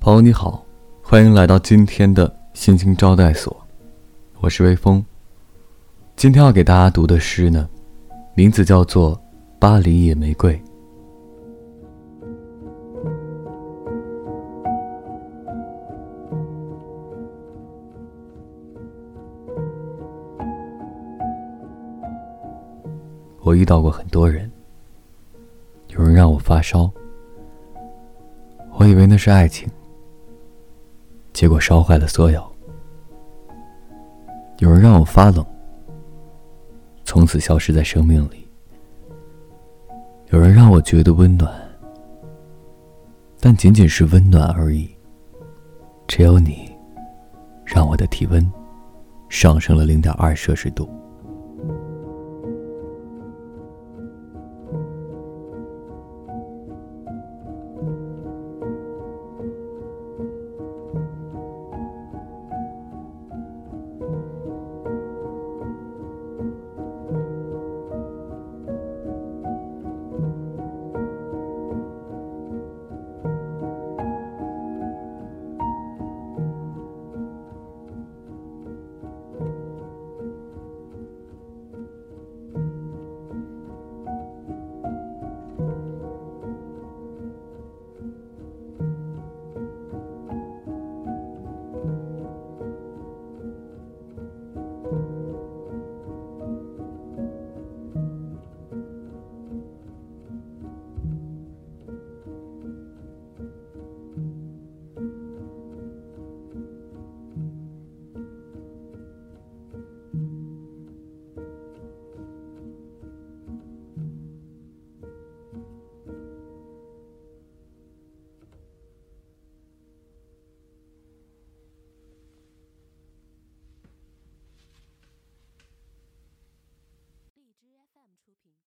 朋友你好，欢迎来到今天的心情招待所，我是微风。今天要给大家读的诗呢，名字叫做《巴黎野玫瑰》。我遇到过很多人，有人让我发烧，我以为那是爱情。结果烧坏了所有。有人让我发冷，从此消失在生命里。有人让我觉得温暖，但仅仅是温暖而已。只有你，让我的体温上升了零点二摄氏度。品。